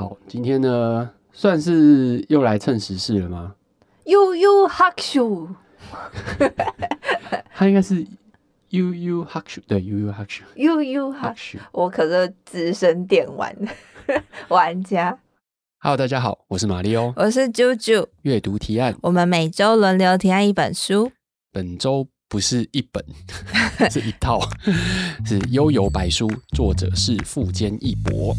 好，今天呢，算是又来蹭时事了吗？悠悠哈咻，他应该是悠悠哈咻，对，悠悠哈咻，悠悠哈咻，我可是资深电玩 玩家。Hello，大家好，我是马里欧，我是啾啾。阅读提案，我们每周轮流提案一本书。本周不是一本，是一套，是《悠游白书》，作者是富坚义博。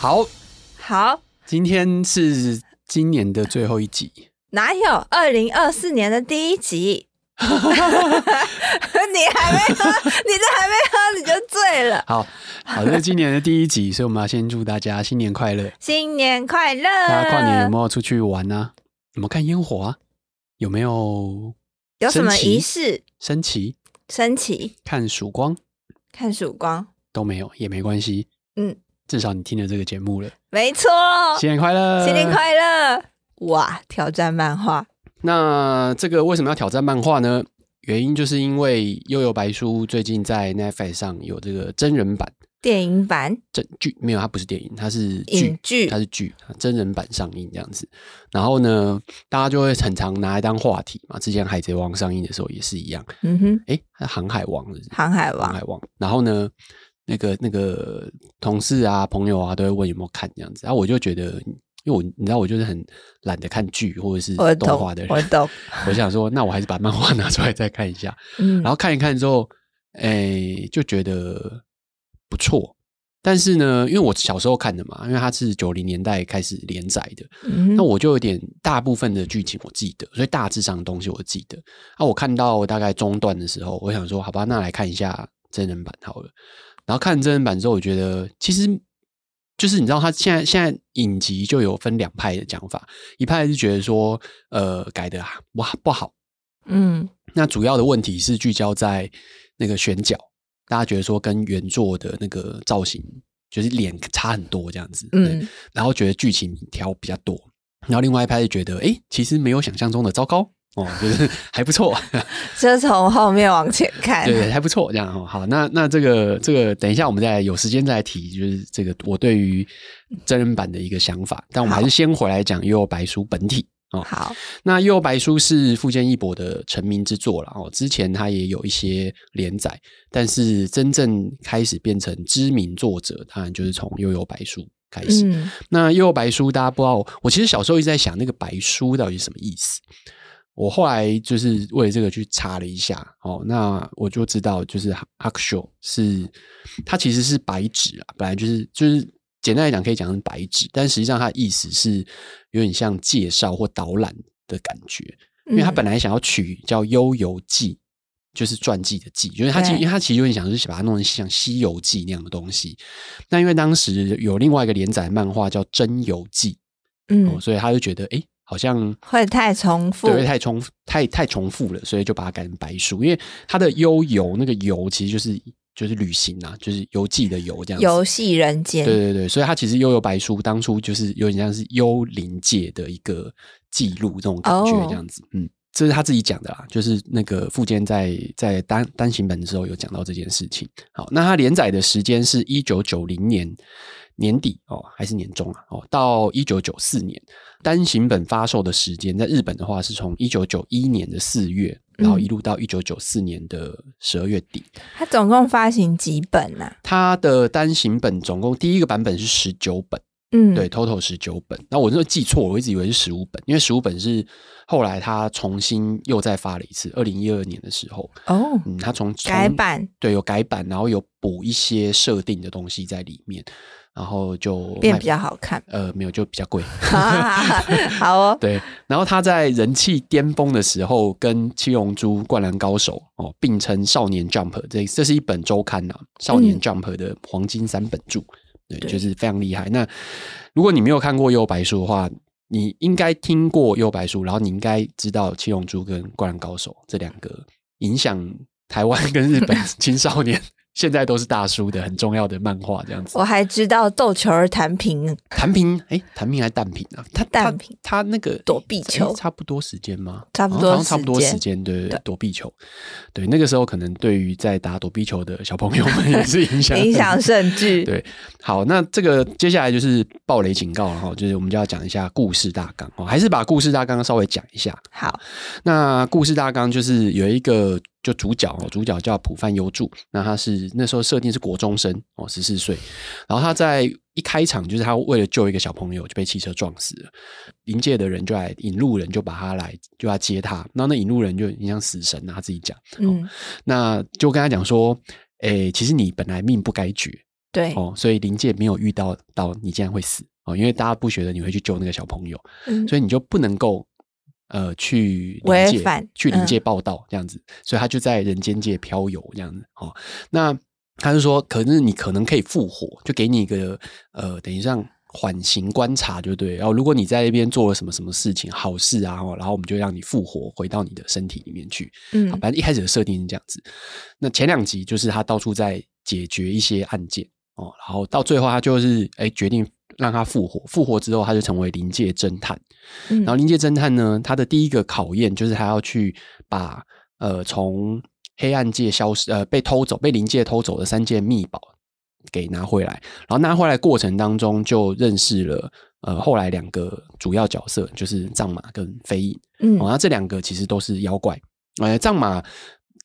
好好，今天是今年的最后一集。哪有二零二四年的第一集？你还没喝，你这还没喝你就醉了。好，好，这是今年的第一集，所以我们要先祝大家新年快乐，新年快乐！大家跨年有没有出去玩呢、啊？有没有看烟火啊？有没有？有什么仪式？升旗？升旗？看曙光？看曙光？都没有也没关系。嗯。至少你听了这个节目了，没错。新年快乐，新年快乐！哇，挑战漫画。那这个为什么要挑战漫画呢？原因就是因为《悠悠白书》最近在 Netflix 上有这个真人版、电影版、真剧，没有，它不是电影，它是剧，剧它是剧，真人版上映这样子。然后呢，大家就会很常拿来当话题嘛。之前《海贼王》上映的时候也是一样。嗯哼，哎，航海王是？航海王，航海王。然后呢？那个那个同事啊、朋友啊，都会问有没有看这样子，然后我就觉得，因为我你知道，我就是很懒得看剧或者是动画的人，我懂。我想说，那我还是把漫画 拿出来再看一下，嗯，然后看一看之后，哎，就觉得不错。但是呢，因为我小时候看的嘛，因为它是九零年代开始连载的，嗯，那我就有点大部分的剧情我记得，所以大致上的东西我记得。那我看到大概中段的时候，我想说，好吧，那来看一下真人版好了。然后看真人版之后，我觉得其实就是你知道，他现在现在影集就有分两派的讲法，一派是觉得说，呃，改的啊哇不好，嗯，那主要的问题是聚焦在那个选角，大家觉得说跟原作的那个造型就是脸差很多这样子，嗯，然后觉得剧情调比较多，然后另外一派是觉得，哎，其实没有想象中的糟糕。哦，就是 还不错，就从后面往前看，对，还不错，这样哦。好，那那这个这个，等一下我们再有时间再来提，就是这个我对于真人版的一个想法。但我们还是先回来讲《幽游白书》本体哦。好，那《幽游白书》是富坚义博的成名之作了哦。之前他也有一些连载，但是真正开始变成知名作者，当然就是从《幽游白书》开始。嗯、那《幽游白书》大家不知道，我其实小时候一直在想，那个“白书”到底是什么意思？我后来就是为了这个去查了一下，哦，那我就知道，就是哈克修是它其实是白纸啊，本来就是就是简单来讲可以讲成白纸，但实际上它的意思是有点像介绍或导览的感觉，因为它本来想要取叫《悠游记》，就是传记的记，就是它其实因为他其实有点想是把它弄成像《西游记》那样的东西，那因为当时有另外一个连载漫画叫《真游记》，嗯，所以他就觉得哎。诶好像会太重复，对，太重太太重复了，所以就把它改成白书。因为它的悠游那个游其实就是就是旅行啊，就是游记的游这样子。游戏人间，对对对，所以它其实悠游白书当初就是有点像是幽灵界的一个记录这种感觉这样子。哦、嗯，这是他自己讲的啦，就是那个富坚在在单单行本的时候有讲到这件事情。好，那它连载的时间是一九九零年年底哦，还是年中啊？哦，到一九九四年。单行本发售的时间，在日本的话是从一九九一年的四月，然后一路到一九九四年的十二月底。它总共发行几本呢？啊？它的单行本总共第一个版本是十九本，嗯，对，total 十九本。那我那时候记错，我一直以为是十五本，因为十五本是后来他重新又再发了一次，二零一二年的时候。哦，嗯，他从改版，对，有改版，然后有补一些设定的东西在里面。然后就变比较好看，呃，没有，就比较贵。好哦，对。然后他在人气巅峰的时候，跟《七龙珠》《灌篮高手》哦并称少年 Jump，这这是一本周刊呐，少年 Jump 的黄金三本著，嗯、对，就是非常厉害。那如果你没有看过《幽白书》的话，你应该听过《幽白书》，然后你应该知道《七龙珠》跟《灌篮高手》这两个影响台湾跟日本青少年。现在都是大叔的很重要的漫画这样子。我还知道斗球儿弹平，弹平哎，弹平还弹平啊？他弹平，他那个躲避球差不多时间吗？差不多，差不多时间，对对对，躲避球。对，那个时候可能对于在打躲避球的小朋友们也是影响影响甚至。对，好，那这个接下来就是暴雷警告了哈，就是我们就要讲一下故事大纲哦，还是把故事大纲稍微讲一下。好，那故事大纲就是有一个。就主角哦，主角叫浦饭优助，那他是那时候设定是国中生哦，十四岁。然后他在一开场就是他为了救一个小朋友就被汽车撞死了，临界的人就来引路人就把他来就要接他，然后那引路人就你像死神啊，他自己讲，嗯，那就跟他讲说，诶、欸，其实你本来命不该绝，对哦，所以临界没有遇到到你竟然会死哦，因为大家不觉得你会去救那个小朋友，嗯，所以你就不能够。呃，去临界，反去临界报道这样子，嗯、所以他就在人间界飘游这样子。哦，那他就说，可是你可能可以复活，就给你一个呃，等于像缓刑观察，就对。然后如果你在那边做了什么什么事情好事啊，然后我们就让你复活，回到你的身体里面去。嗯，反正一开始的设定是这样子。那前两集就是他到处在解决一些案件哦，然后到最后他就是哎决定。让他复活，复活之后他就成为临界侦探。嗯、然后临界侦探呢，他的第一个考验就是他要去把呃从黑暗界消失呃被偷走、被临界偷走的三件秘宝给拿回来。然后拿回来过程当中就认识了呃后来两个主要角色，就是藏马跟飞影。嗯，然后这两个其实都是妖怪。呃，藏马。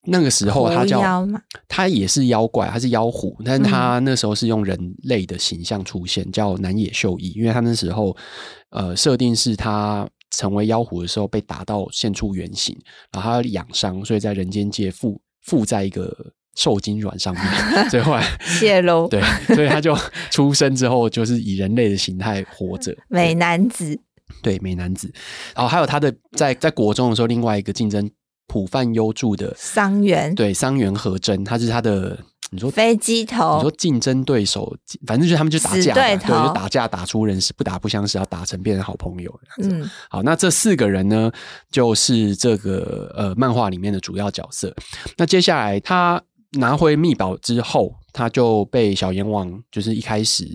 那个时候，他叫他也是妖怪，他是妖狐，但是他那时候是用人类的形象出现，叫南野秀一，因为他那时候呃设定是他成为妖狐的时候被打到现出原形，然后他养伤，所以在人间界附附在一个受精卵上面，所以后来泄露，对，所以他就出生之后就是以人类的形态活着，美男子，对，美男子，然后还有他的在在国中的时候，另外一个竞争。浦饭优助的桑原，对，桑原和真，他是他的，你说飞机头，你说竞争对手，反正就是他们就打架，对，就打架打出人识，不打不相识，要打成变成好朋友这样子。嗯，好，那这四个人呢，就是这个呃漫画里面的主要角色。那接下来他拿回密宝之后，他就被小阎王，就是一开始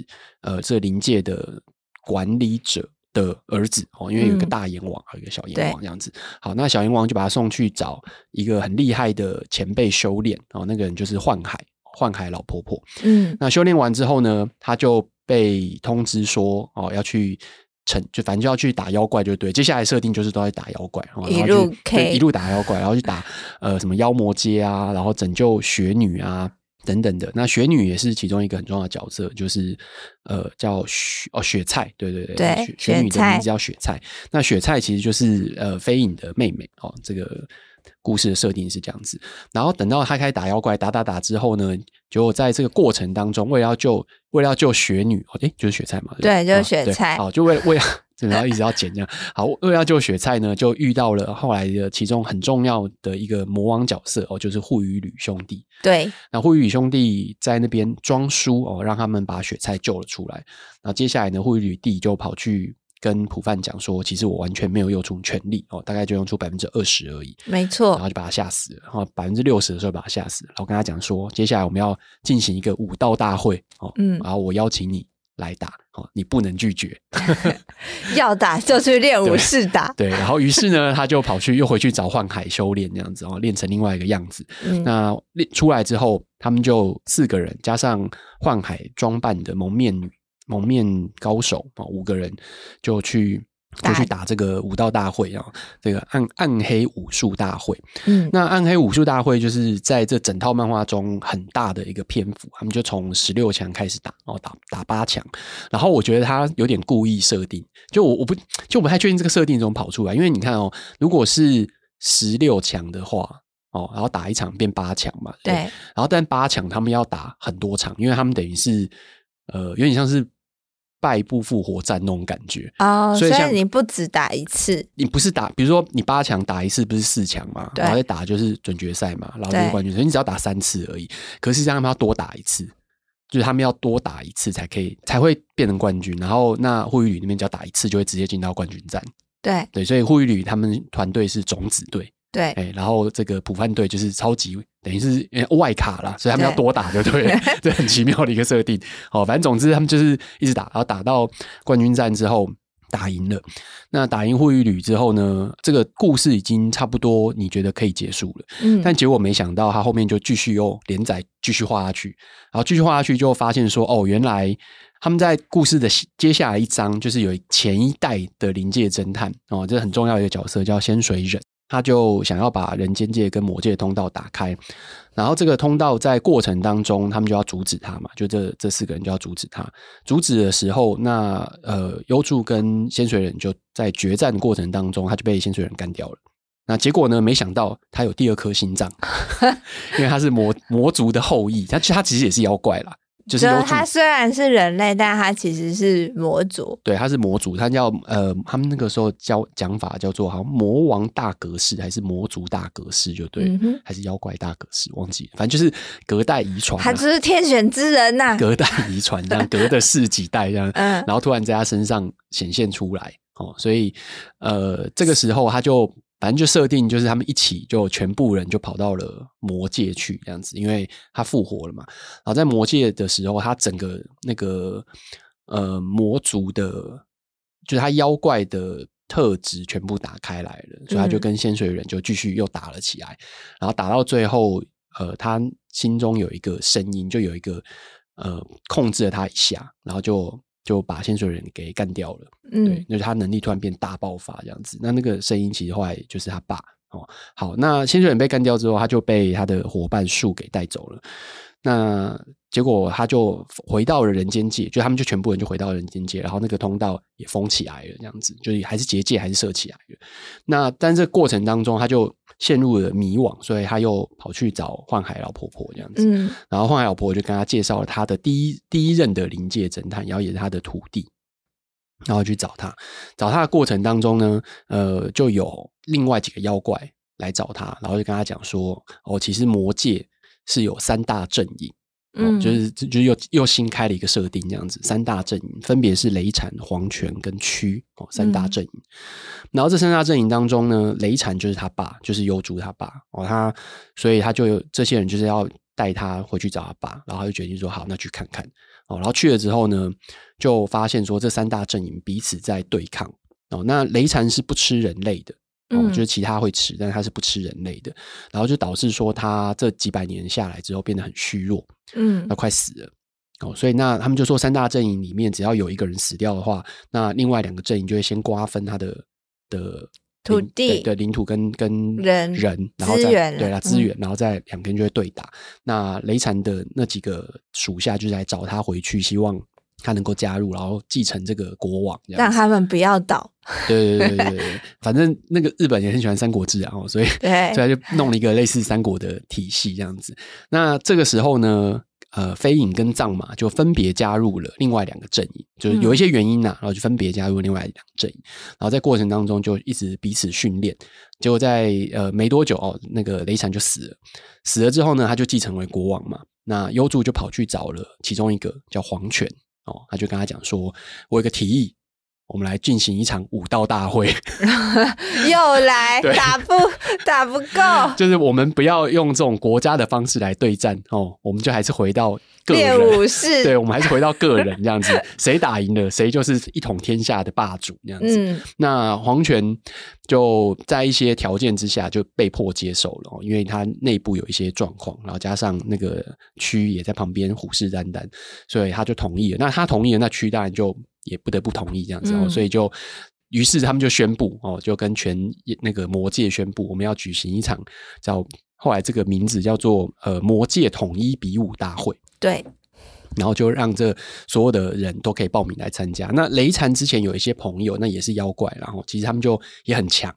呃这灵界的管理者。的儿子哦，因为有一个大阎王，还有一个小阎王这样子。好，那小阎王就把他送去找一个很厉害的前辈修炼哦，那个人就是幻海，幻海老婆婆。嗯，那修炼完之后呢，他就被通知说哦，要去成，就反正就要去打妖怪，就对。接下来设定就是都在打妖怪，然后就一路一路打妖怪，然后去打呃什么妖魔街啊，然后拯救雪女啊。等等的，那雪女也是其中一个很重要的角色，就是呃叫雪哦雪菜，对对对，对雪，雪女的名字叫雪菜。那雪菜其实就是呃飞影的妹妹哦。这个故事的设定是这样子。然后等到他开始打妖怪，打打打之后呢，就在这个过程当中，为了要救为了要救雪女，哦，诶，就是雪菜嘛，对，就是雪菜，好，就为了为了。然后一直要剪这样，好，为了要救雪菜呢，就遇到了后来的其中很重要的一个魔王角色哦，就是护羽吕兄弟。对，那护羽吕兄弟在那边装书哦，让他们把雪菜救了出来。然后接下来呢，护羽吕弟就跑去跟普范讲说，其实我完全没有用出全力哦，大概就用出百分之二十而已。没错，然后就把他吓死了，然后百分之六十的时候把他吓死了。然后跟他讲说，接下来我们要进行一个武道大会哦，嗯，然后我邀请你。来打哦，你不能拒绝，要打就去练武士打。对，对，然后于是呢，他就跑去又回去找幻海修炼，这样子哦，练成另外一个样子。嗯、那练出来之后，他们就四个人加上幻海装扮的蒙面女、蒙面高手啊，五个人就去。就去打这个武道大会啊，这个暗暗黑武术大会。嗯，那暗黑武术大会就是在这整套漫画中很大的一个篇幅，他们就从十六强开始打，哦，打打八强。然后我觉得他有点故意设定，就我我不就我不太确定这个设定怎么跑出来，因为你看哦，如果是十六强的话，哦，然后打一场变八强嘛，对。对，然后但八强他们要打很多场，因为他们等于是呃有点像是。败部复活战那种感觉哦，所以你不只打一次，你不是打，比如说你八强打一次不是四强嘛，然后再打就是准决赛嘛，然后就是冠军，所以你只要打三次而已。可是这样他们要多打一次，就是他们要多打一次才可以才会变成冠军。然后那护羽旅那边只要打一次就会直接进到冠军战。对对，所以护羽旅他们团队是种子队。对，哎，然后这个普范队就是超级等于是外卡啦，所以他们要多打，就对了，这很奇妙的一个设定。哦，反正总之他们就是一直打，然后打到冠军战之后。打赢了，那打赢护玉旅之后呢？这个故事已经差不多，你觉得可以结束了。嗯，但结果没想到，他后面就继续又连载，继续画下去，然后继续画下去，就发现说，哦，原来他们在故事的接下来一章，就是有前一代的临界侦探哦，这很重要的一个角色叫仙水忍。他就想要把人间界跟魔界通道打开，然后这个通道在过程当中，他们就要阻止他嘛，就这这四个人就要阻止他。阻止的时候，那呃，幽助跟仙水忍就在决战的过程当中，他就被仙水忍干掉了。那结果呢？没想到他有第二颗心脏，因为他是魔魔族的后裔，他他其实也是妖怪啦。就是他虽然是人类，但他其实是魔族。对，他是魔族，他叫呃，他们那个时候叫讲法叫做好像魔王大格式，还是魔族大格式，就对，嗯、还是妖怪大格式，忘记了，反正就是隔代遗传、啊。他只是天选之人呐、啊，隔代遗传这样，隔的世几代这样，嗯，然后突然在他身上显现出来，哦，所以呃，这个时候他就。反正就设定就是他们一起就全部人就跑到了魔界去这样子，因为他复活了嘛。然后在魔界的时候，他整个那个呃魔族的，就是他妖怪的特质全部打开来了，所以他就跟仙水人就继续又打了起来。嗯、然后打到最后，呃，他心中有一个声音，就有一个呃控制了他一下，然后就。就把先水人给干掉了，嗯，对，就是他能力突然变大爆发这样子。那那个声音其实后来就是他爸哦。好，那先水人被干掉之后，他就被他的伙伴树给带走了。那结果他就回到了人间界，就他们就全部人就回到人间界，然后那个通道也封起来了，这样子，就是还是结界还是设起来了。那但这过程当中，他就。陷入了迷惘，所以他又跑去找幻海老婆婆这样子。嗯，然后幻海老婆婆就跟他介绍了他的第一第一任的灵界侦探，然后也是他的徒弟，然后去找他。找他的过程当中呢，呃，就有另外几个妖怪来找他，然后就跟他讲说：“哦，其实魔界是有三大阵营。”嗯，就是就又又新开了一个设定，这样子，三大阵营分别是雷禅、黄泉跟区哦，三大阵营。嗯、然后这三大阵营当中呢，雷禅就是他爸，就是幽助他爸哦，他所以他就有这些人就是要带他回去找他爸，然后他就决定说好，那去看看哦。然后去了之后呢，就发现说这三大阵营彼此在对抗哦。那雷禅是不吃人类的。哦，就是其他会吃，但是他是不吃人类的，然后就导致说他这几百年下来之后变得很虚弱，嗯，那快死了。哦，所以那他们就说三大阵营里面只要有一个人死掉的话，那另外两个阵营就会先瓜分他的的土地的领土跟跟人人，然后再对啦资源，然后再两边就会对打。嗯、那雷禅的那几个属下就来找他回去，希望。他能够加入，然后继承这个国王，让他们不要倒。对对对对对，反正那个日本也很喜欢《三国志》啊，所以对，所以他就弄了一个类似三国的体系这样子。那这个时候呢，呃，飞影跟藏马就分别加入了另外两个阵营，就是有一些原因呐、啊，然后就分别加入另外两个阵营。然后在过程当中就一直彼此训练，结果在呃没多久哦，那个雷禅就死了。死了之后呢，他就继承为国王嘛。那幽助就跑去找了其中一个叫黄泉。哦，他就跟他讲说：“我有个提议，我们来进行一场武道大会。”又来打不打不够，就是我们不要用这种国家的方式来对战哦，我们就还是回到个人武士，对，我们还是回到个人这样子，谁打赢了，谁就是一统天下的霸主这样子。嗯、那皇权就在一些条件之下就被迫接受了，哦，因为他内部有一些状况，然后加上那个区也在旁边虎视眈眈，所以他就同意了。那他同意了，那区当然就也不得不同意这样子，哦，嗯、所以就。于是他们就宣布哦，就跟全那个魔界宣布，我们要举行一场叫后来这个名字叫做呃魔界统一比武大会。对，然后就让这所有的人都可以报名来参加。那雷禅之前有一些朋友，那也是妖怪，然后其实他们就也很强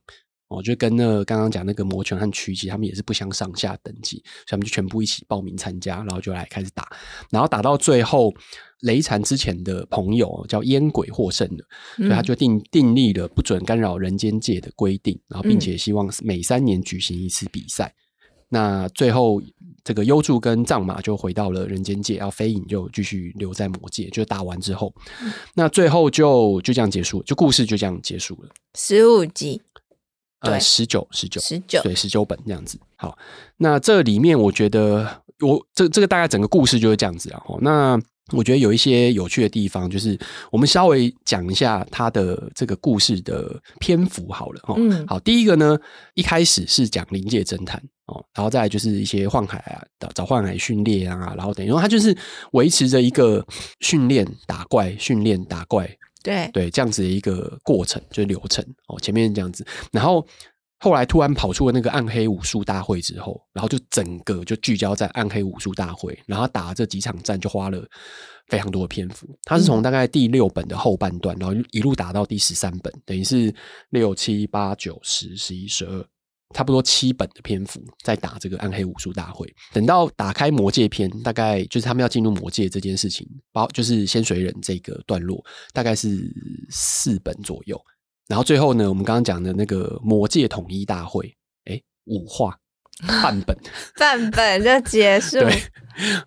哦，就跟那刚刚讲那个魔拳和曲奇他们也是不相上下等级，所以他们就全部一起报名参加，然后就来开始打，然后打到最后。雷禅之前的朋友叫烟鬼获胜了，所以他就定订立了不准干扰人间界的规定，然后并且希望每三年举行一次比赛。嗯、那最后这个幽助跟藏马就回到了人间界，然后飞影就继续留在魔界。就打完之后，嗯、那最后就就这样结束，就故事就这样结束了。十五集。呃，十九十九十九对十九本这样子。好，那这里面我觉得我这这个大概整个故事就是这样子啊。那我觉得有一些有趣的地方，就是我们稍微讲一下它的这个故事的篇幅好了哦。嗯，好，第一个呢，一开始是讲灵界侦探哦，然后再来就是一些幻海啊，找幻海训练啊，然后等于说他就是维持着一个训练打怪、训练打怪，对对这样子的一个过程，就是流程哦。前面这样子，然后。后来突然跑出了那个暗黑武术大会之后，然后就整个就聚焦在暗黑武术大会，然后打这几场战就花了非常多的篇幅。他是从大概第六本的后半段，然后一路打到第十三本，等于是六七八九十十一十二，差不多七本的篇幅在打这个暗黑武术大会。等到打开魔界篇，大概就是他们要进入魔界这件事情，包就是仙水忍这个段落，大概是四本左右。然后最后呢，我们刚刚讲的那个魔界统一大会，哎，五话 范本，范本就结束。对，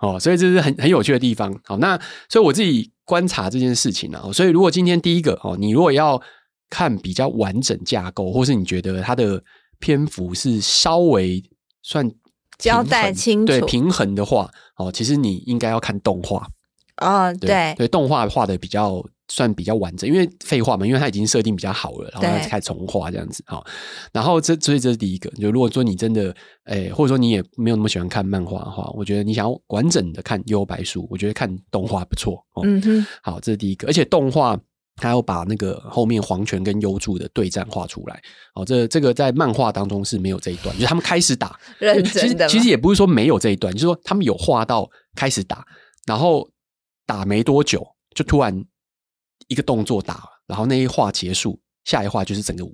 哦，所以这是很很有趣的地方。好，那所以我自己观察这件事情啊，所以如果今天第一个哦，你如果要看比较完整架构，或是你觉得它的篇幅是稍微算交代清楚、对平衡的话，哦，其实你应该要看动画。哦，对对，对，动画画的比较。算比较完整，因为废话嘛，因为它已经设定比较好了，然后开始重画这样子好，然后这所以这是第一个，就如果说你真的诶、欸，或者说你也没有那么喜欢看漫画的话，我觉得你想要完整的看《幽白书》，我觉得看动画不错。嗯哼，好，这是第一个，而且动画它要把那个后面黄泉跟幽助的对战画出来。哦，这这个在漫画当中是没有这一段，就是他们开始打，认真的其实其实也不是说没有这一段，就是说他们有画到开始打，然后打没多久就突然。一个动作打，然后那一话结束，下一话就是整个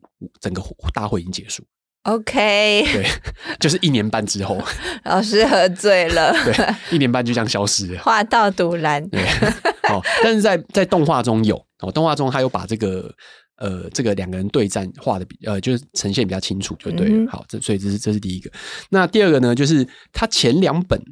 整个大会已经结束。OK，对，就是一年半之后，老师喝醉了，对，一年半就这样消失了。画到独蓝，对，哦，但是在在动画中有哦，动画中他有把这个呃这个两个人对战画的比呃就是呈现比较清楚，就对了。嗯、好，这所以这是这是第一个。那第二个呢，就是他前两本《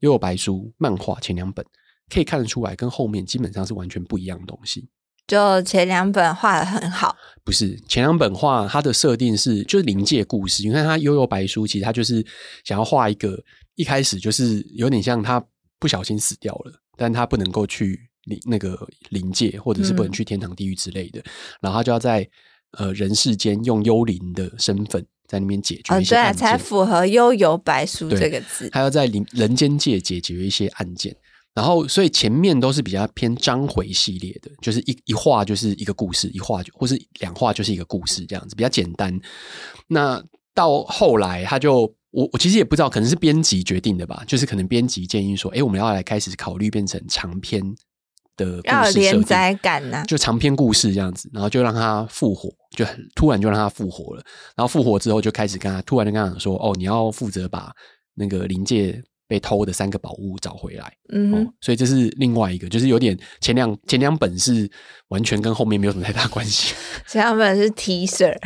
幽游白书》漫画前两本可以看得出来，跟后面基本上是完全不一样的东西。就前两本画的很好，不是前两本画它的设定是就是灵界故事。你看它《幽游白书》，其实它就是想要画一个一开始就是有点像他不小心死掉了，但他不能够去灵那个灵界，或者是不能去天堂地狱之类的，嗯、然后他就要在呃人世间用幽灵的身份在那边解决一些案件，哦、对才符合《幽游白书》这个字。他要在灵人间界解决一些案件。然后，所以前面都是比较偏章回系列的，就是一一画就是一个故事，一画就或是两画就是一个故事这样子，比较简单。那到后来，他就我我其实也不知道，可能是编辑决定的吧，就是可能编辑建议说，哎，我们要来开始考虑变成长篇的故事设定，要连载感呐、啊，就长篇故事这样子，然后就让他复活，就很突然就让他复活了。然后复活之后，就开始跟他突然就跟他讲说，哦，你要负责把那个临界。被偷的三个宝物找回来，嗯、哦，所以这是另外一个，就是有点前两前两本是完全跟后面没有什么太大关系。前两本是 teaser，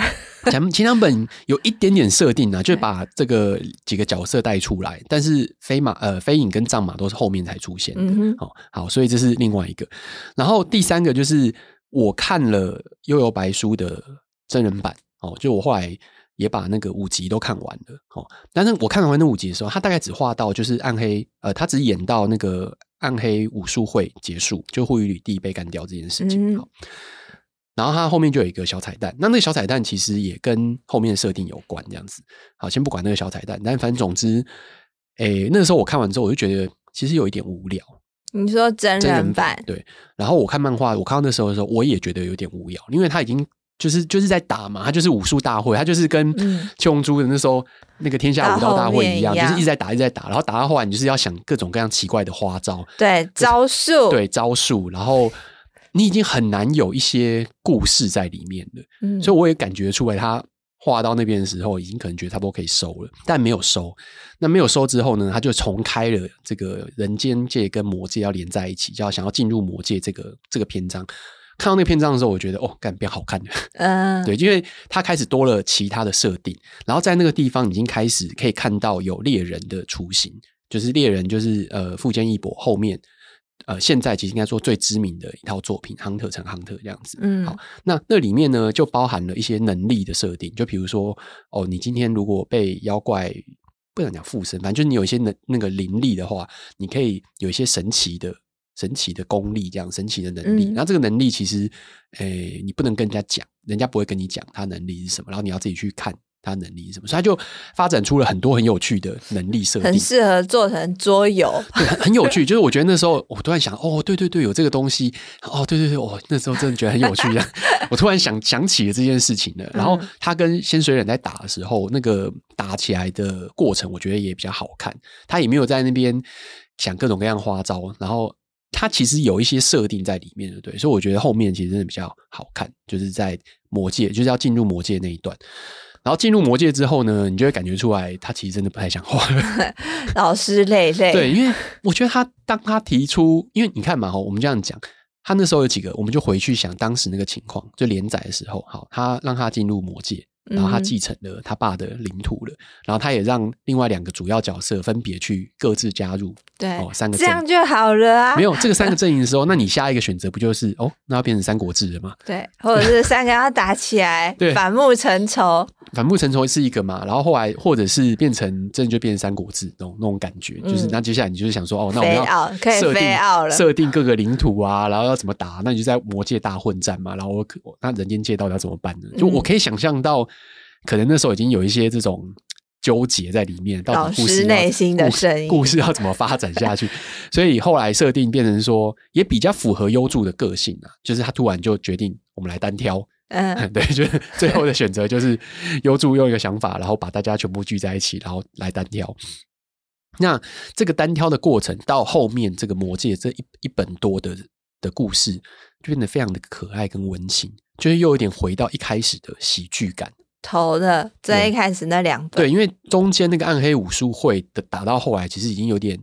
前前两本有一点点设定啊，就把这个几个角色带出来，但是飞马呃飞影跟藏马都是后面才出现的，哦，好，所以这是另外一个。然后第三个就是我看了《幽游白书》的真人版，哦，就我后来。也把那个五集都看完了，哦，但是我看完那五集的时候，他大概只画到就是暗黑，呃，他只演到那个暗黑武术会结束，就户愚吕帝被干掉这件事情，好，然后他后面就有一个小彩蛋，那那个小彩蛋其实也跟后面的设定有关，这样子，好，先不管那个小彩蛋，但反正总之，诶，那个时候我看完之后，我就觉得其实有一点无聊。你说真人版？对，然后我看漫画，我看到那时候的时候，我也觉得有点无聊，因为他已经。就是就是在打嘛，他就是武术大会，他就是跟七龙珠的那时候那个天下武道大会一样，就是一直在打，一直在打，然后打到后来，你就是要想各种各样奇怪的花招，对招数，对招数，然后你已经很难有一些故事在里面了。嗯，所以我也感觉出来，他画到那边的时候，已经可能觉得差不多可以收了，但没有收。那没有收之后呢，他就重开了这个人间界跟魔界要连在一起，就要想要进入魔界这个这个篇章。看到那篇章的时候，我觉得哦，干变好看了，嗯，对，因为它开始多了其他的设定，然后在那个地方已经开始可以看到有猎人的雏形，就是猎人就是呃富坚义博后面呃，现在其实应该说最知名的一套作品《亨特》乘亨特这样子。嗯，好，那那里面呢就包含了一些能力的设定，就比如说哦，你今天如果被妖怪不想讲附身，反正就是你有一些能那个灵力的话，你可以有一些神奇的神奇的功力，这样神奇的能力。那、嗯、这个能力其实，诶、欸，你不能跟人家讲，人家不会跟你讲他能力是什么，然后你要自己去看。他能力是什么？所以他就发展出了很多很有趣的能力设定，很适合做成桌游。对，很有趣。就是我觉得那时候，我突然想，哦，对对对，有这个东西。哦，对对对，我那时候真的觉得很有趣。我突然想想起了这件事情了。然后他跟仙水忍在打的时候，那个打起来的过程，我觉得也比较好看。他也没有在那边想各种各样花招，然后他其实有一些设定在里面的，对。所以我觉得后面其实真的比较好看，就是在魔界，就是要进入魔界那一段。然后进入魔界之后呢，你就会感觉出来，他其实真的不太想画了。老师累累。对，因为我觉得他当他提出，因为你看嘛，我们这样讲，他那时候有几个，我们就回去想当时那个情况，就连载的时候，好，他让他进入魔界。然后他继承了他爸的领土了，嗯、然后他也让另外两个主要角色分别去各自加入，对，哦，三个这样就好了啊。没有这个三个 阵营的时候，那你下一个选择不就是哦，那要变成三国志了吗？对，或者是三个要打起来，对，反目成仇，反目成仇是一个嘛？然后后来或者是变成真的就变成三国志那种那种感觉，嗯、就是那接下来你就是想说哦，那我们要设定设定各个领土啊，然后要怎么打？那你就在魔界大混战嘛？然后我那人间界到底要怎么办呢？就我可以想象到。可能那时候已经有一些这种纠结在里面，到底故事内心的声音，故事要怎么发展下去？所以后来设定变成说，也比较符合优助的个性啊，就是他突然就决定我们来单挑，嗯，对，就是最后的选择就是优助用一个想法，然后把大家全部聚在一起，然后来单挑。那这个单挑的过程到后面这个魔界这一一本多的的故事，就变得非常的可爱跟温情，就是又有点回到一开始的喜剧感。头的最一开始那两本，对，因为中间那个暗黑武术会的打到后来，其实已经有点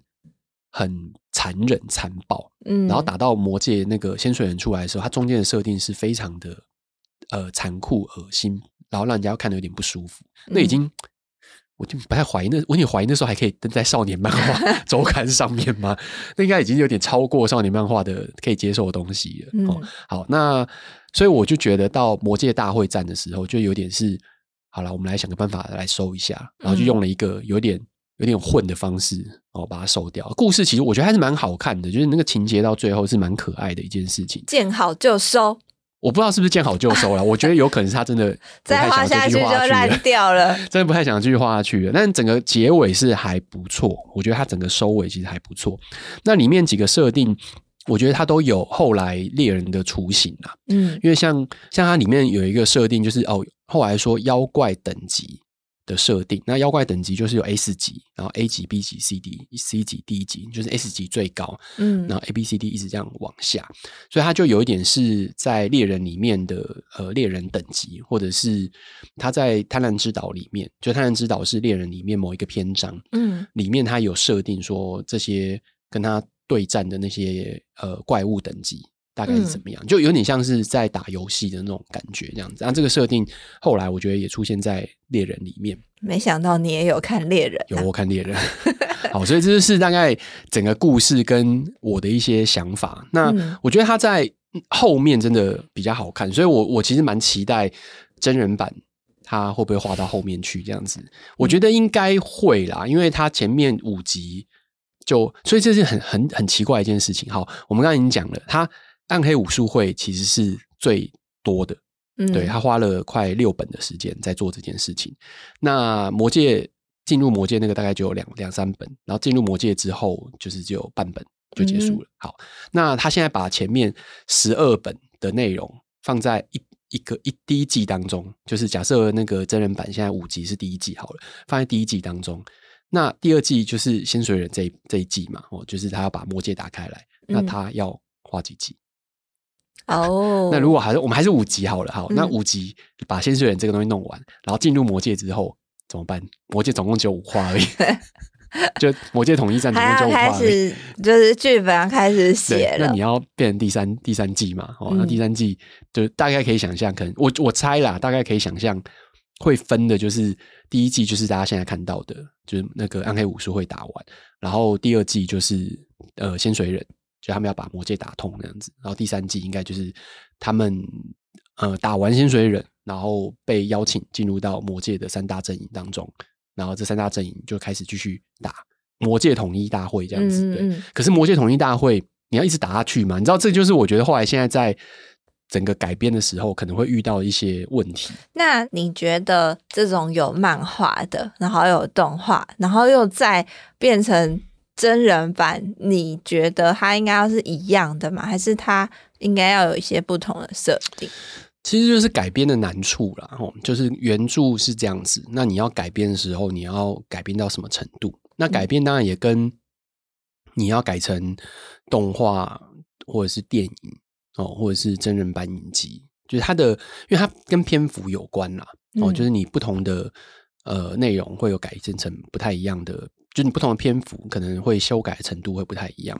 很残忍残暴，嗯，然后打到魔界那个仙水人出来的时候，它中间的设定是非常的呃残酷恶心，然后让人家看得有点不舒服。那已经，嗯、我就不太怀疑那，我有点怀疑那时候还可以登在少年漫画 周刊上面吗？那应该已经有点超过少年漫画的可以接受的东西了。嗯、哦，好，那。所以我就觉得到魔界大会战的时候，就有点是好了，我们来想个办法来收一下，然后就用了一个有点有点混的方式哦，把它收掉。故事其实我觉得还是蛮好看的，就是那个情节到最后是蛮可爱的一件事情。见好就收，我不知道是不是见好就收了。我觉得有可能是他真的再画下去就烂掉了，真的不太想继续画下去了。但整个结尾是还不错，我觉得他整个收尾其实还不错。那里面几个设定。我觉得它都有后来猎人的雏形啊，嗯，因为像像它里面有一个设定，就是哦，后来说妖怪等级的设定，那妖怪等级就是有 S 级，然后 A 级、B 级、C 级、C 级、D 级，就是 S 级最高，嗯，然后 A、B、C、D 一直这样往下，所以它就有一点是在猎人里面的呃猎人等级，或者是他在贪婪之岛里面，就贪婪之岛是猎人里面某一个篇章，嗯，里面它有设定说这些跟他。对战的那些呃怪物等级大概是怎么样？嗯、就有点像是在打游戏的那种感觉这样子。然后这个设定后来我觉得也出现在猎人里面。没想到你也有看猎人、啊，有我看猎人。好，所以这就是大概整个故事跟我的一些想法。那我觉得他在后面真的比较好看，所以我我其实蛮期待真人版他会不会画到后面去这样子。我觉得应该会啦，因为他前面五集。就所以这是很很很奇怪一件事情。好，我们刚才已经讲了，他暗黑武术会其实是最多的，嗯，对，他花了快六本的时间在做这件事情。那魔界进入魔界那个大概就有两两三本，然后进入魔界之后就是只有半本就结束了。嗯、好，那他现在把前面十二本的内容放在一一个一第一季当中，就是假设那个真人版现在五集是第一季好了，放在第一季当中。那第二季就是仙水忍这一这一季嘛，哦，就是他要把魔界打开来，嗯、那他要花几集？哦，那如果还是我们还是五级好了，好，嗯、那五级把仙水忍这个东西弄完，然后进入魔界之后怎么办？魔界总共只有五话而已，就魔界统一战总共就五话而已，就是剧本要开始写了。那你要变成第三第三季嘛？哦，那第三季就大概可以想象，可能我我猜啦，大概可以想象。会分的就是第一季，就是大家现在看到的，就是那个暗黑武术会打完，然后第二季就是呃仙水忍，就他们要把魔界打通那样子。然后第三季应该就是他们呃打完薪水忍，然后被邀请进入到魔界的三大阵营当中，然后这三大阵营就开始继续打魔界统一大会这样子。对，可是魔界统一大会你要一直打下去嘛？你知道这就是我觉得后来现在在。整个改编的时候可能会遇到一些问题。那你觉得这种有漫画的，然后有动画，然后又再变成真人版，你觉得它应该要是一样的吗？还是它应该要有一些不同的设定？其实就是改编的难处啦，吼，就是原著是这样子，那你要改编的时候，你要改编到什么程度？那改编当然也跟你要改成动画或者是电影。哦，或者是真人版影集，就是它的，因为它跟篇幅有关啦。哦，就是你不同的呃内容会有改建成不太一样的，就你不同的篇幅可能会修改的程度会不太一样。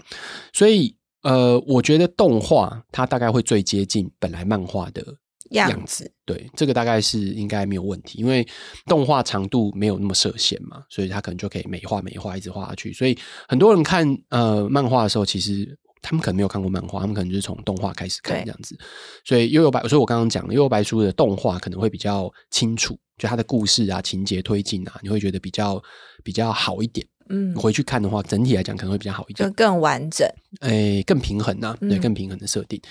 所以呃，我觉得动画它大概会最接近本来漫画的样子。样子对，这个大概是应该没有问题，因为动画长度没有那么设限嘛，所以它可能就可以美化美化一直画下去。所以很多人看呃漫画的时候，其实。他们可能没有看过漫画，他们可能就是从动画开始看这样子，所以幽游白，所以我刚刚讲幽游白书的动画可能会比较清楚，就它的故事啊、情节推进啊，你会觉得比较比较好一点。嗯，回去看的话，整体来讲可能会比较好一点，就更完整，哎、欸，更平衡啊，对，更平衡的设定。嗯、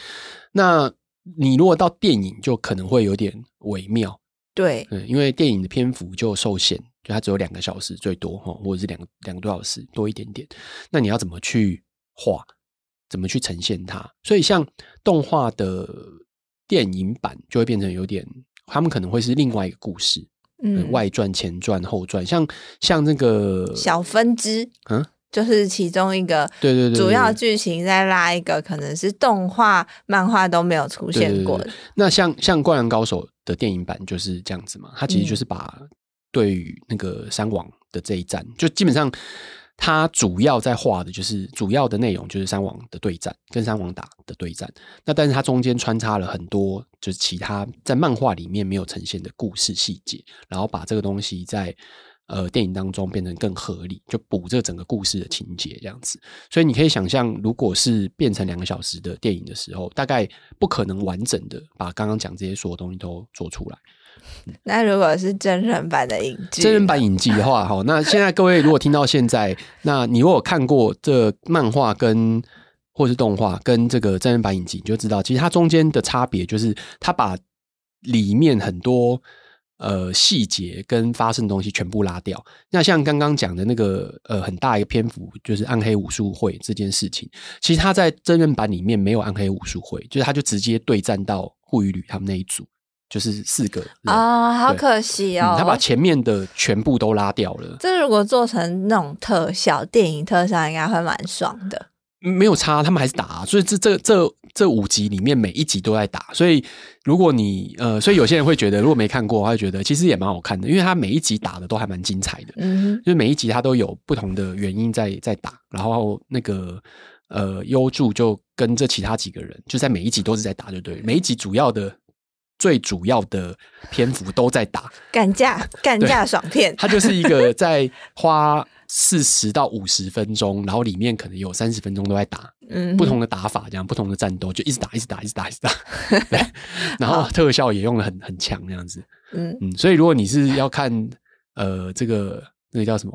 那你如果到电影，就可能会有点微妙，对，嗯，因为电影的篇幅就受限，就它只有两个小时最多哈，或者是两个两个多小时多一点点，那你要怎么去画？怎么去呈现它？所以像动画的电影版就会变成有点，他们可能会是另外一个故事，嗯，外传、前传、后传，像像那个小分支，嗯，就是其中一个，对对对，主要剧情再拉一个，可能是动画、漫画都没有出现过的。对对对，那像像《灌篮高手》的电影版就是这样子嘛？它其实就是把对于那个山王的这一战，就基本上。它主要在画的就是主要的内容，就是三王的对战，跟三王打的对战。那但是它中间穿插了很多，就是其他在漫画里面没有呈现的故事细节，然后把这个东西在呃电影当中变成更合理，就补这整个故事的情节这样子。所以你可以想象，如果是变成两个小时的电影的时候，大概不可能完整的把刚刚讲这些所有东西都做出来。那如果是真人版的影集，真人版影集的话，哈，那现在各位如果听到现在，那你如果看过这漫画跟或是动画跟这个真人版影集，你就知道其实它中间的差别就是，它把里面很多呃细节跟发生的东西全部拉掉。那像刚刚讲的那个呃很大一个篇幅，就是暗黑武术会这件事情，其实它在真人版里面没有暗黑武术会，就是他就直接对战到户羽吕他们那一组。就是四个啊、哦，好可惜哦、嗯！他把前面的全部都拉掉了。这如果做成那种特效，电影特效，应该会蛮爽的。没有差，他们还是打、啊，所以这这这这五集里面每一集都在打。所以如果你呃，所以有些人会觉得，如果没看过，他会觉得其实也蛮好看的，因为他每一集打的都还蛮精彩的。嗯哼，就是每一集他都有不同的原因在在打，然后那个呃优助就跟这其他几个人就在每一集都是在打，就对，每一集主要的。最主要的篇幅都在打干架，干架爽片。它就是一个在花四十到五十分钟，然后里面可能有三十分钟都在打，嗯，不同的打法，这样不同的战斗，就一直打，一直打，一直打，一直打。对，然后特效也用的很很强，那样子。嗯嗯，所以如果你是要看呃这个那个叫什么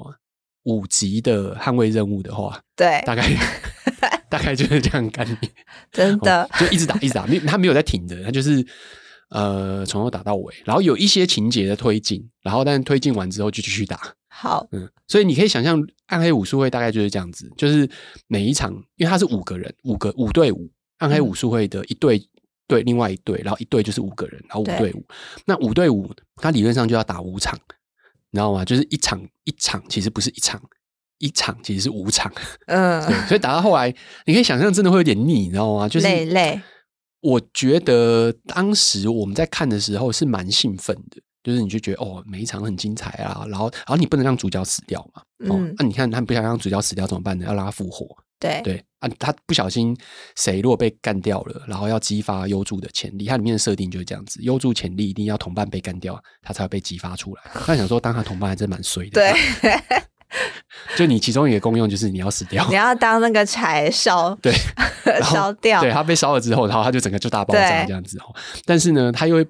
五级的捍卫任务的话，对，大概 大概就是这样干你，真的就一直打，一直打，没他没有在停的，他就是。呃，从头打到尾，然后有一些情节的推进，然后但推进完之后就继续打。好，嗯，所以你可以想象，暗黑武术会大概就是这样子，就是每一场，因为它是五个人，五个五对五，暗黑武术会的一队对另外一队，然后一队就是五个人，然后五对五，那五对五，它理论上就要打五场，你知道吗？就是一场一场，其实不是一场，一场其实是五场，嗯，所以打到后来，你可以想象，真的会有点腻，你知道吗？就是累累。我觉得当时我们在看的时候是蛮兴奋的，就是你就觉得哦，每一场很精彩啊，然后然后你不能让主角死掉嘛，哦，那、嗯啊、你看他不想让主角死掉怎么办呢？要让他复活，对对啊，他不小心谁如果被干掉了，然后要激发优助的潜力，它里面的设定就是这样子，优助潜力一定要同伴被干掉，他才会被激发出来。他想说，当他同伴还真蛮衰的，对。就你其中一个功用就是你要死掉，你要当那个柴烧，对，烧掉。对，他被烧了之后，然后他就整个就大爆炸这样子。但是呢，他又会，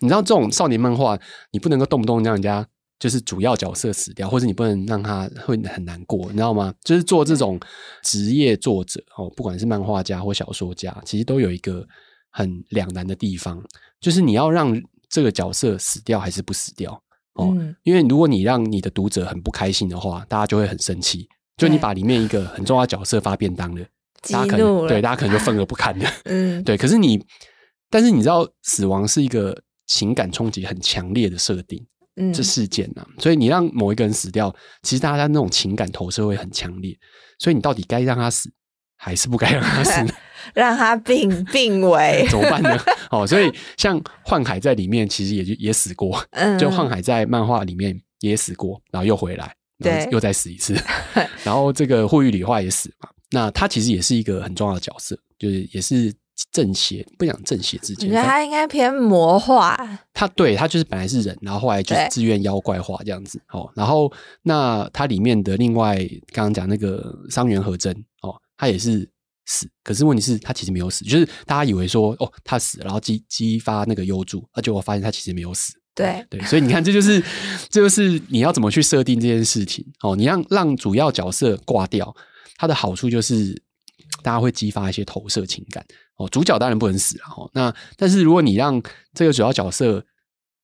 你知道这种少年漫画，你不能够动不动让人家就是主要角色死掉，或者你不能让他会很难过，你知道吗？就是做这种职业作者哦，不管是漫画家或小说家，其实都有一个很两难的地方，就是你要让这个角色死掉还是不死掉哦？嗯、因为如果你让你的读者很不开心的话，大家就会很生气。就你把里面一个很重要的角色发便当了，大家可能对大家可能就愤而不堪了。嗯，对。可是你，但是你知道，死亡是一个情感冲击很强烈的设定，嗯，这事件呢、啊，所以你让某一个人死掉，其实大家那种情感投射会很强烈。所以你到底该让他死，还是不该让他死呢？让他病病危怎么办呢？哦，所以像幻海在里面其实也就也死过，嗯，就幻海在漫画里面也死过，然后又回来。对，又再死一次，然后这个护玉里化也死嘛。那他其实也是一个很重要的角色，就是也是正邪，不讲正邪之间。我觉得他应该偏魔化。他对他就是本来是人，然后后来就是自愿妖怪化这样子。哦，然后那他里面的另外刚刚讲那个桑原和真哦，他也是死，可是问题是，他其实没有死，就是大家以为说哦他死了，然后激激发那个幽助，而且我发现他其实没有死。对对，所以你看，这就是这就是你要怎么去设定这件事情哦。你让让主要角色挂掉，它的好处就是大家会激发一些投射情感哦。主角当然不能死了哦。那但是如果你让这个主要角色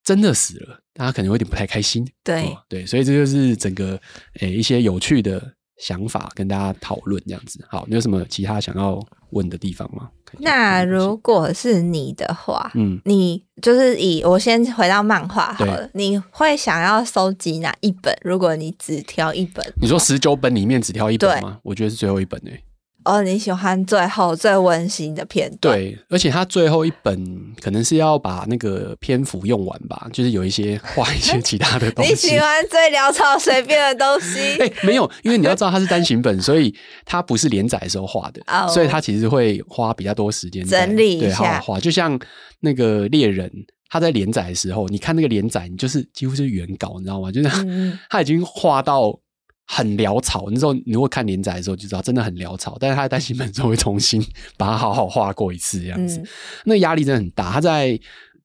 真的死了，大家可能会有点不太开心。对、哦、对，所以这就是整个诶一些有趣的想法跟大家讨论这样子。好，你有什么其他想要问的地方吗？那如果是你的话，嗯，你就是以我先回到漫画好了，你会想要收集哪一本？如果你只挑一本，你说十九本里面只挑一本吗？我觉得是最后一本诶、欸。哦，你喜欢最后最温馨的片段？对，而且他最后一本可能是要把那个篇幅用完吧，就是有一些画一些其他的东西。你喜欢最潦草随便的东西？哎、欸，没有，因为你要知道它是单行本，所以它不是连载的时候画的，oh, 所以它其实会花比较多时间整理一下画。就像那个猎人，他在连载的时候，你看那个连载，你就是几乎是原稿，你知道吗？就是 他已经画到。很潦草，那时候你如果看连载的时候就知道，真的很潦草。但是他的单行本之后会重新 把它好好画过一次，这样子，嗯、那压力真的很大。他在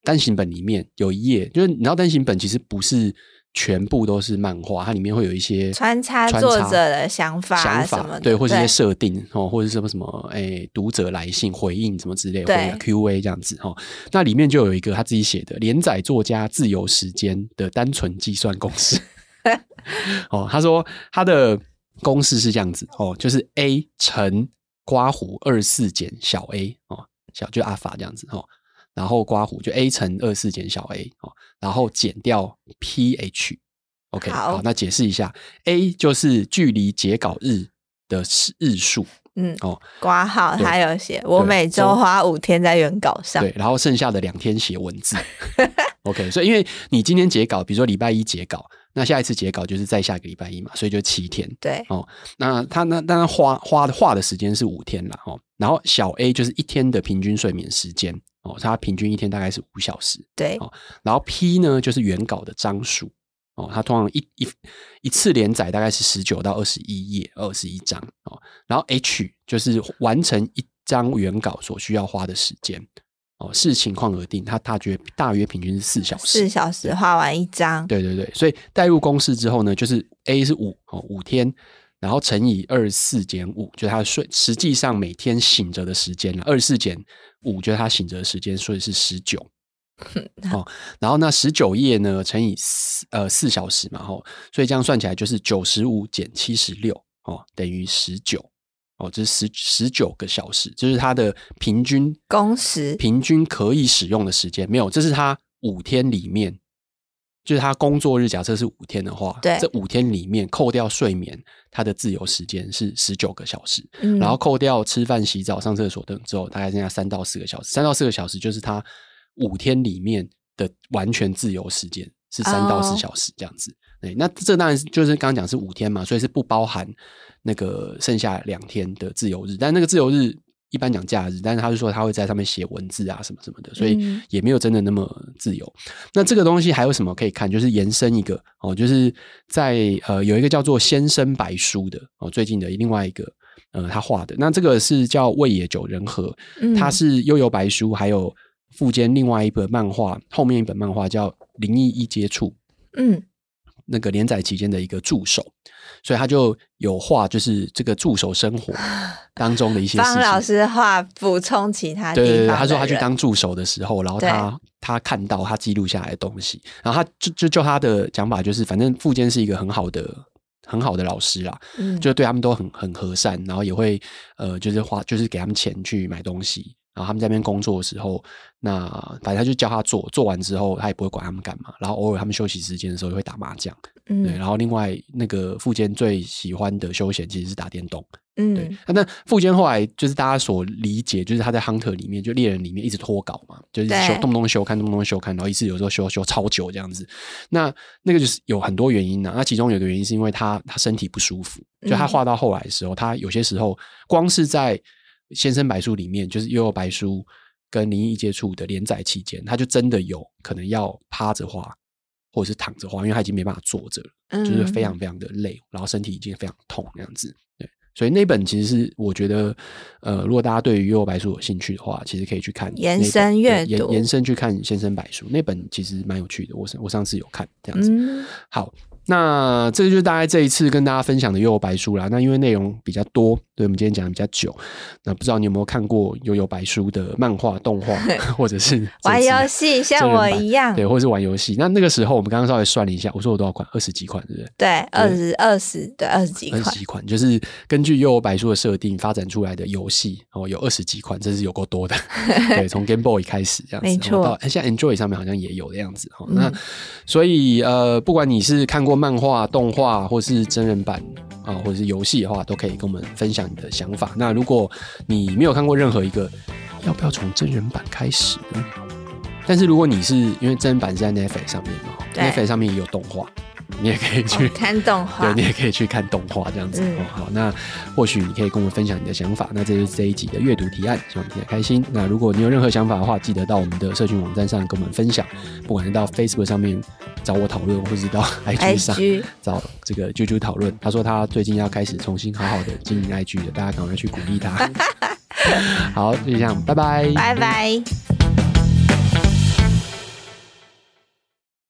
单行本里面有一页，就是你知道单行本其实不是全部都是漫画，它里面会有一些穿插作者的想法、想法，对，或者一些设定哦，或者什么什么，哎、欸，读者来信回应什么之类，对，Q&A 这样子哦。那里面就有一个他自己写的连载作家自由时间的单纯计算公式。哦，他说他的公式是这样子哦，就是 a 乘刮胡二四减小 a 哦，小就阿法这样子哦，然后刮胡就 a 乘二四减小 a 哦，然后减掉 ph，OK，好，好，那解释一下，a 就是距离截稿日的日数，嗯，哦，刮号他有写，我每周花五天在原稿上，对，然后剩下的两天写文字，OK，所以因为你今天截稿，比如说礼拜一截稿。那下一次截稿就是在下个礼拜一嘛，所以就七天。对哦，那他那当然花花的画的时间是五天了哦。然后小 A 就是一天的平均睡眠时间哦，他平均一天大概是五小时。对哦，然后 P 呢就是原稿的章数哦，他通常一一一次连载大概是十九到二十一页，二十一章哦。然后 H 就是完成一张原稿所需要花的时间。哦，视情况而定，它大约大约平均是四小时，四小时画完一张。对对对，所以代入公式之后呢，就是 A 是五哦，五天，然后乘以二十四减五，就是他睡实际上每天醒着的时间了。二十四减五就是他醒着的时间，所以是十九。哦，然后那十九页呢，乘以四呃四小时嘛，吼，所以这样算起来就是九十五减七十六哦，等于十九。哦，这是十十九个小时，这、就是他的平均工时，平均可以使用的时间没有，这是他五天里面，就是他工作日假设是五天的话，对，这五天里面扣掉睡眠，他的自由时间是十九个小时，嗯，然后扣掉吃饭、洗澡、上厕所等之后，大概剩下三到四个小时，三到四个小时就是他五天里面的完全自由时间是三到四小时这样子。对，那这当然就是刚刚讲是五天嘛，所以是不包含。那个剩下两天的自由日，但那个自由日一般讲假日，但是他就说他会在上面写文字啊什么什么的，所以也没有真的那么自由。嗯、那这个东西还有什么可以看？就是延伸一个哦，就是在呃有一个叫做先生白书的哦，最近的另外一个呃他画的。那这个是叫魏野九人和，他是悠游白书还有富坚另外一本漫画后面一本漫画叫灵异一接触，嗯。那个连载期间的一个助手，所以他就有画，就是这个助手生活当中的一些事情。帮老师画补充其他地方。对对对，他说他去当助手的时候，然后他他看到他记录下来的东西，然后他就就就他的讲法就是，反正富坚是一个很好的很好的老师啦，嗯，就对他们都很很和善，然后也会呃，就是花就是给他们钱去买东西。然后他们在那边工作的时候，那反正他就教他做，做完之后他也不会管他们干嘛。然后偶尔他们休息时间的时候，也会打麻将。嗯，对。然后另外那个富坚最喜欢的休闲其实是打电动。嗯，对。那富坚后来就是大家所理解，就是他在 Hunter 里面，就猎人里面一直脱稿嘛，就是修动不动修看，动不动修看，然后一次有时候修修超久这样子。那那个就是有很多原因呢、啊。那其中有一个原因是因为他他身体不舒服，就他画到后来的时候，他有些时候光是在。先生白书里面，就是幽游白书跟灵异一接触的连载期间，他就真的有可能要趴着画，或者是躺着画，因为他已经没办法坐着了，嗯、就是非常非常的累，然后身体已经非常痛那样子。对，所以那本其实是我觉得，呃，如果大家对于幽游白书有兴趣的话，其实可以去看延伸阅读，延延伸去看先生白书那本，其实蛮有趣的。我我上次有看这样子，嗯、好。那这个就是大概这一次跟大家分享的《幽游白书》啦。那因为内容比较多，对，我们今天讲的比较久。那不知道你有没有看过《悠悠白书》的漫画、动画，或者是 玩游戏，像我一样，对，或者是玩游戏。那那个时候我们刚刚稍微算了一下，我说我多少款？二十几款，对不对？对，二十二十，对，二十几款。二十几款就是根据《悠悠白书》的设定发展出来的游戏哦，有二十几款，这是有够多的。对，从 Game Boy 开始这样子，没错。到现在 Android 上面好像也有的样子那所以呃，不管你是看过。漫画、动画，或是真人版啊，或者是游戏的话，都可以跟我们分享你的想法。那如果你没有看过任何一个，要不要从真人版开始呢？但是如果你是因为真人版是在 Netflix 上面嘛，Netflix 上面也有动画。你也可以去、哦、看动画，对，你也可以去看动画这样子、嗯、哦。好，那或许你可以跟我们分享你的想法。那这就是这一集的阅读提案，希望你听得开心。那如果你有任何想法的话，记得到我们的社群网站上跟我们分享。不管是到 Facebook 上面找我讨论，或是到 IG 上找这个啾啾讨论。他说他最近要开始重新好好的经营 IG 了，大家赶快去鼓励他。好，就这样，拜拜，拜拜。